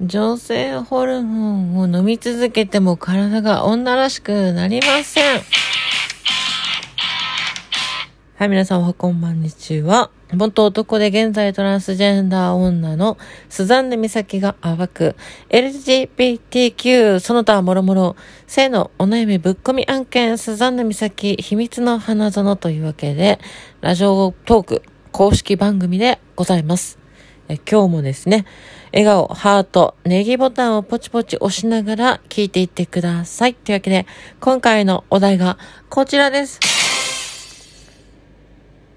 女性ホルモンを飲み続けても体が女らしくなりません。はい、皆さんおはこんばんにちは。元男で現在トランスジェンダー女のスザンヌ美咲が暴く LGBTQ その他もろもろ性のお悩みぶっ込み案件スザンヌ美咲秘密の花園というわけでラジオトーク公式番組でございます。え今日もですね、笑顔、ハート、ネギボタンをポチポチ押しながら聞いていってください。というわけで、今回のお題がこちらです。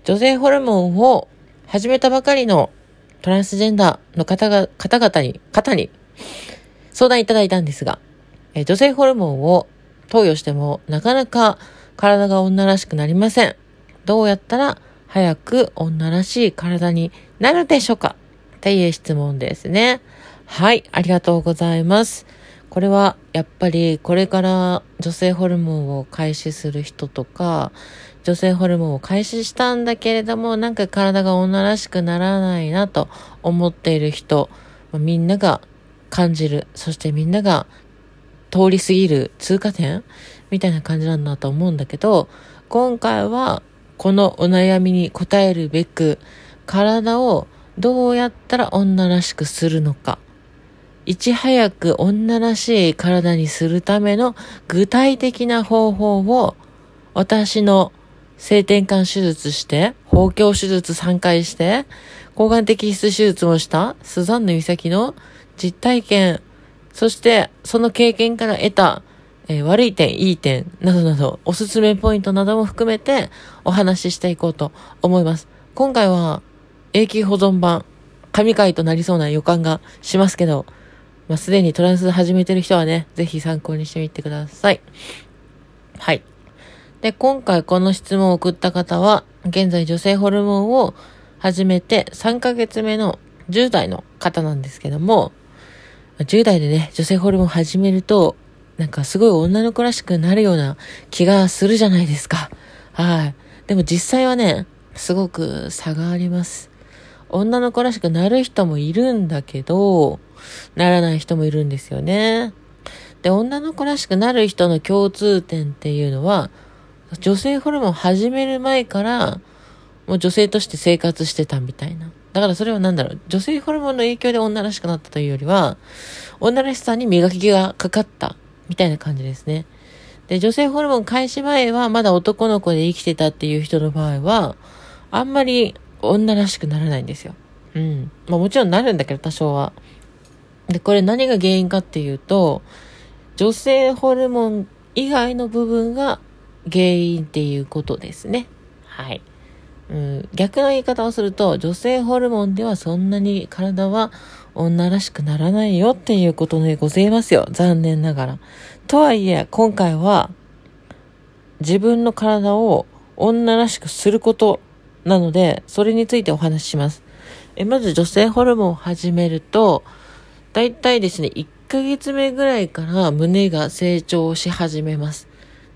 女性ホルモンを始めたばかりのトランスジェンダーの方が、方々に、方に相談いただいたんですが、え女性ホルモンを投与してもなかなか体が女らしくなりません。どうやったら早く女らしい体になるでしょうか？っていう質問ですね。はい、ありがとうございます。これはやっぱりこれから女性ホルモンを開始する人とか、女性ホルモンを開始したんだけれども、なんか体が女らしくならないなと思っている人、みんなが感じる、そしてみんなが通り過ぎる通過点みたいな感じなんだと思うんだけど、今回はこのお悩みに応えるべく、体をどうやったら女らしくするのか、いち早く女らしい体にするための具体的な方法を私の性転換手術して、包協手術3回して、抗がん摘出手術もしたスザンヌ美咲の実体験、そしてその経験から得た、えー、悪い点、いい点などなど、おすすめポイントなども含めてお話ししていこうと思います。今回は永久保存版、神回となりそうな予感がしますけど、まあ、すでにトランス始めてる人はね、ぜひ参考にしてみてください。はい。で、今回この質問を送った方は、現在女性ホルモンを始めて3ヶ月目の10代の方なんですけども、10代でね、女性ホルモン始めると、なんかすごい女の子らしくなるような気がするじゃないですか。はい。でも実際はね、すごく差があります。女の子らしくなる人もいるんだけど、ならない人もいるんですよね。で、女の子らしくなる人の共通点っていうのは、女性ホルモン始める前から、もう女性として生活してたみたいな。だからそれは何だろう。女性ホルモンの影響で女らしくなったというよりは、女らしさに磨きがかかったみたいな感じですね。で、女性ホルモン開始前はまだ男の子で生きてたっていう人の場合は、あんまり女らしくならないんですよ。うん。まあもちろんなるんだけど、多少は。で、これ何が原因かっていうと、女性ホルモン以外の部分が原因っていうことですね。はい。うん、逆の言い方をすると、女性ホルモンではそんなに体は女らしくならないよっていうことでございますよ。残念ながら。とはいえ、今回は自分の体を女らしくすることなので、それについてお話しします。えまず女性ホルモンを始めると、だいたいですね、1ヶ月目ぐらいから胸が成長し始めます。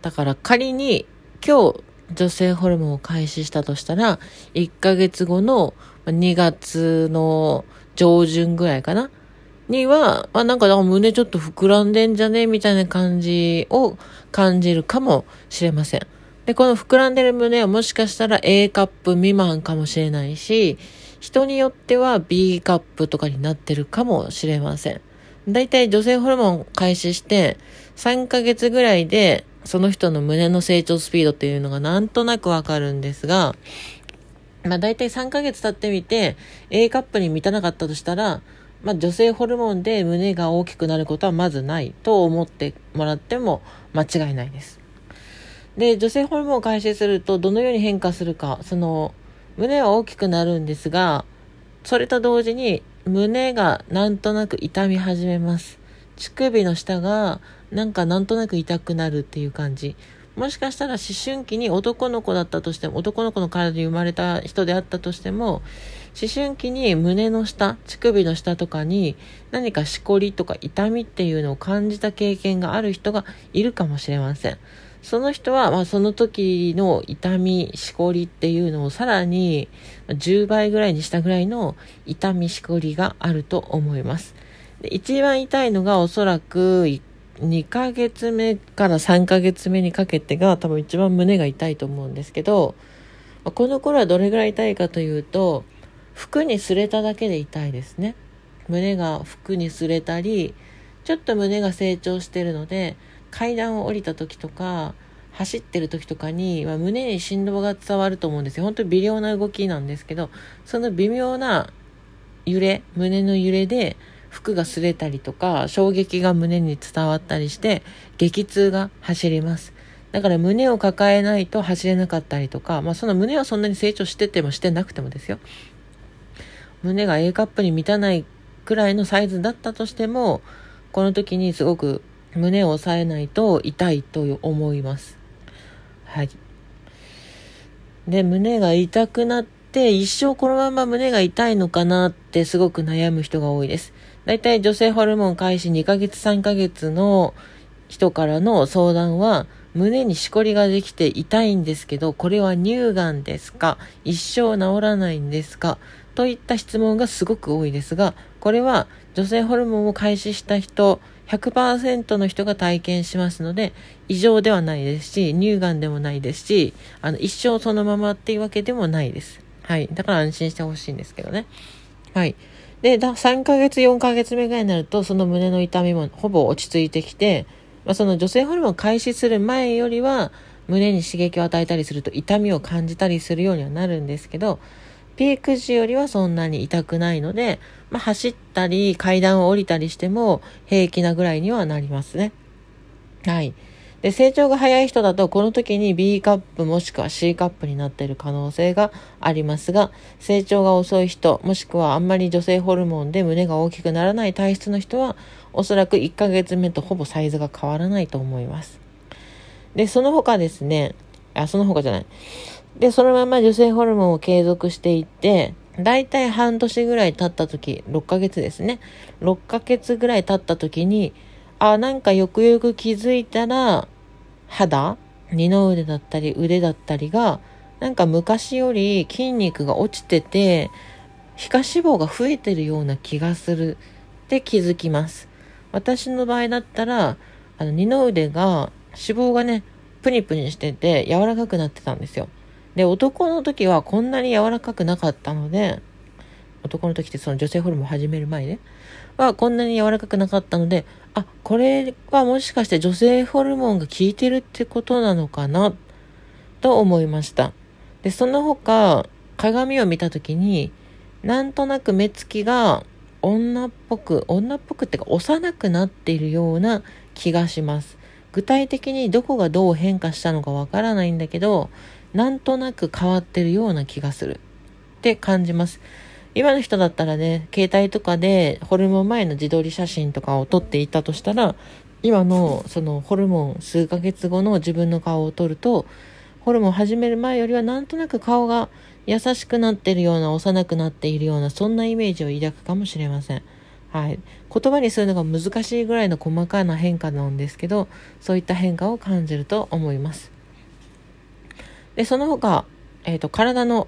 だから仮に今日女性ホルモンを開始したとしたら、1ヶ月後の2月の上旬ぐらいかな？には、まあなんか胸ちょっと膨らんでんじゃね？みたいな感じを感じるかもしれません。で、この膨らんでる胸はもしかしたら A カップ未満かもしれないし、人によっては B カップとかになってるかもしれません。だいたい女性ホルモン開始して3ヶ月ぐらいでその人の胸の成長スピードっていうのがなんとなくわかるんですが、まあ大体3ヶ月経ってみて A カップに満たなかったとしたら、まあ女性ホルモンで胸が大きくなることはまずないと思ってもらっても間違いないです。で、女性ホルモンを開始するとどのように変化するか、その、胸は大きくなるんですが、それと同時に胸がなんとなく痛み始めます。乳首の下がなんかなんとなく痛くなるっていう感じ。もしかしたら思春期に男の子だったとしても、男の子の体で生まれた人であったとしても、思春期に胸の下、乳首の下とかに何かしこりとか痛みっていうのを感じた経験がある人がいるかもしれません。その人は、まあ、その時の痛み、しこりっていうのをさらに10倍ぐらいにしたぐらいの痛み、しこりがあると思います。で一番痛いのがおそらく2ヶ月目から3ヶ月目にかけてが多分一番胸が痛いと思うんですけど、この頃はどれぐらい痛いかというと、服に擦れただけで痛いですね。胸が服に擦れたり、ちょっと胸が成長してるので、階段を降りた時とか、走ってる時とかに、まあ、胸に振動が伝わると思うんですよ。本当に微量な動きなんですけど、その微妙な揺れ、胸の揺れで、服が擦れたりとか、衝撃が胸に伝わったりして、激痛が走ります。だから胸を抱えないと走れなかったりとか、まあその胸はそんなに成長しててもしてなくてもですよ。胸が A カップに満たないくらいのサイズだったとしても、この時にすごく胸を押さえないと痛いと思います。はい。で、胸が痛くなって一生このまま胸が痛いのかなってすごく悩む人が多いです。だいたい女性ホルモン開始2ヶ月3ヶ月の人からの相談は、胸にしこりができて痛いんですけど、これは乳がんですか？一生治らないんですか？といった質問がすごく多いですが、これは女性ホルモンを開始した人、100%の人が体験しますので、異常ではないですし、乳がんでもないですし、あの、一生そのままっていうわけでもないです。はい。だから安心してほしいんですけどね。はい。で、3ヶ月、4ヶ月目ぐらいになると、その胸の痛みもほぼ落ち着いてきて、まあ、その女性ホルモンを開始する前よりは、胸に刺激を与えたりすると痛みを感じたりするようにはなるんですけど、ピーク時よりはそんなに痛くないので、まあ、走ったり階段を降りたりしても平気なぐらいにはなりますね。はい。で、成長が早い人だと、この時に B カップもしくは C カップになっている可能性がありますが、成長が遅い人、もしくはあんまり女性ホルモンで胸が大きくならない体質の人は、おそらく1ヶ月目とほぼサイズが変わらないと思います。で、その他ですね、あ、その他じゃない。で、そのまま女性ホルモンを継続していって、だいたい半年ぐらい経った時、6ヶ月ですね。6ヶ月ぐらい経った時に、あ、なんかよくよく気づいたら、肌二の腕だったり腕だったりが、なんか昔より筋肉が落ちてて、皮下脂肪が増えてるような気がするって気づきます。私の場合だったら、あの二の腕が脂肪がね、プニプニしてて柔らかくなってたんですよ。で、男の時はこんなに柔らかくなかったので、男の時ってその女性ホルモン始める前ね、はこんなに柔らかくなかったので、あ、これはもしかして女性ホルモンが効いてるってことなのかな、と思いました。で、その他、鏡を見た時に、なんとなく目つきが女っぽく、女っぽくっていうか幼くなっているような気がします。具体的にどこがどう変化したのかわからないんだけど、なんとなく変わってるような気がするって感じます。今の人だったらね、携帯とかでホルモン前の自撮り写真とかを撮っていたとしたら、今のそのホルモン数ヶ月後の自分の顔を撮ると、ホルモン始める前よりはなんとなく顔が優しくなってるような、幼くなっているような、そんなイメージを抱くかもしれません。はい。言葉にするのが難しいぐらいの細かな変化なんですけど、そういった変化を感じると思います。で、その他、えっ、ー、と、体の、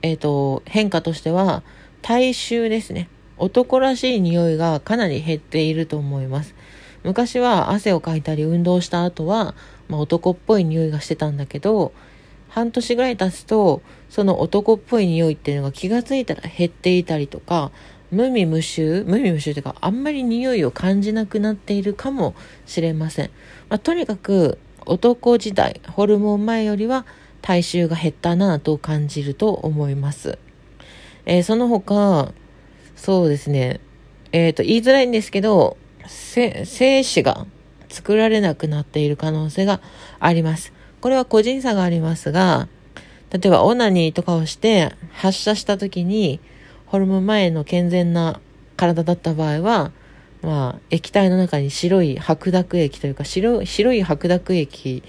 えっ、ー、と、変化としては、体臭ですね。男らしい匂いがかなり減っていると思います。昔は汗をかいたり運動した後は、まあ、男っぽい匂いがしてたんだけど、半年ぐらい経つと、その男っぽい匂いっていうのが気がついたら減っていたりとか、無味無臭無味無臭というか、あんまり匂いを感じなくなっているかもしれません。まあ、とにかく、男時代、ホルモン前よりは体臭が減ったなぁと感じると思います。えー、その他、そうですね、えっ、ー、と、言いづらいんですけど、精子が作られなくなっている可能性があります。これは個人差がありますが、例えばオナニーとかをして発射した時に、ホルモン前の健全な体だった場合は、まあ、液体の中に白い白濁液というか白白い白濁液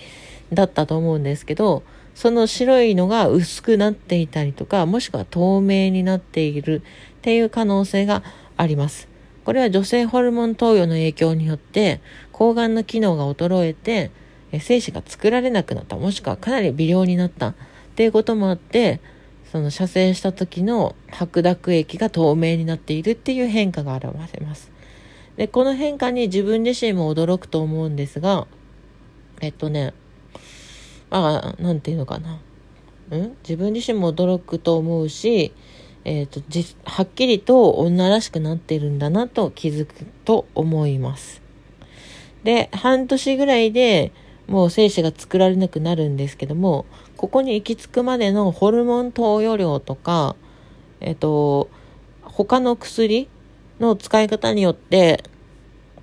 だったと思うんですけど、その白いのが薄くなっていたりとか、もしくは透明になっているっていう可能性があります。これは女性ホルモン投与の影響によって、抗がんの機能が衰えて、精子が作られなくなった、もしくはかなり微量になったっていうこともあって、その射精した時の白濁液が透明になっているっていう変化が現れます。で、この変化に自分自身も驚くと思うんですが、えっとね、まあ、なんていうのかな。ん？自分自身も驚くと思うし、えっ、と、はっきりと女らしくなっているんだなと気づくと思います。で、半年ぐらいでもう精子が作られなくなるんですけども、ここに行き着くまでのホルモン投与量とか、えっ、と、他の薬の使い方によって、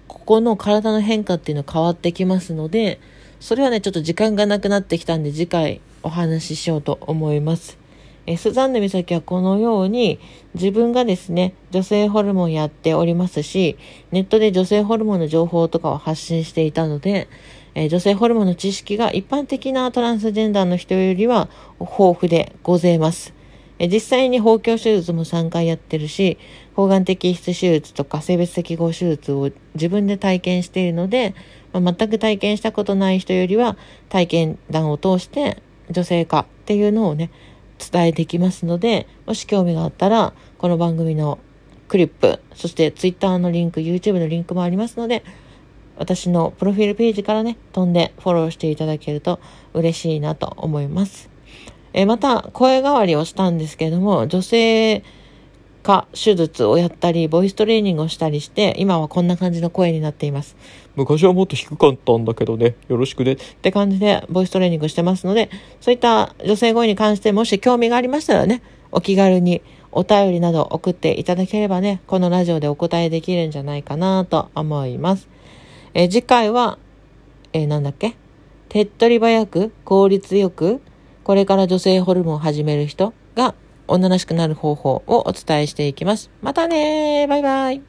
ここの体の変化っていうのは変わってきますので、それはね、ちょっと時間がなくなってきたんで、次回お話ししようと思います。えスザンヌ美咲はこのように自分がですね、女性ホルモンやっておりますし、ネットで女性ホルモンの情報とかを発信していたので、え女性ホルモンの知識が一般的なトランスジェンダーの人よりは豊富でございます。え実際に包協手術も3回やってるし、抗がん摘出手術とか性別適合手術を自分で体験しているので、まあ、全く体験したことない人よりは体験談を通して女性化っていうのをね、伝えてきますので、もし興味があったら、この番組のクリップ、そして Twitter のリンク、YouTube のリンクもありますので、私のプロフィールページからね、飛んでフォローしていただけると嬉しいなと思います。えまた、声変わりをしたんですけれども、女性化手術をやったり、ボイストレーニングをしたりして、今はこんな感じの声になっています。昔はもっと低かったんだけどね、よろしくね。って感じで、ボイストレーニングしてますので、そういった女性声に関してもし興味がありましたらね、お気軽にお便りなど送っていただければね、このラジオでお答えできるんじゃないかなと思います。えー、次回は、えー、なんだっけ？手っ取り早く、効率よく、これから女性ホルモンを始める人が女らしくなる方法をお伝えしていきます。またねバイバイ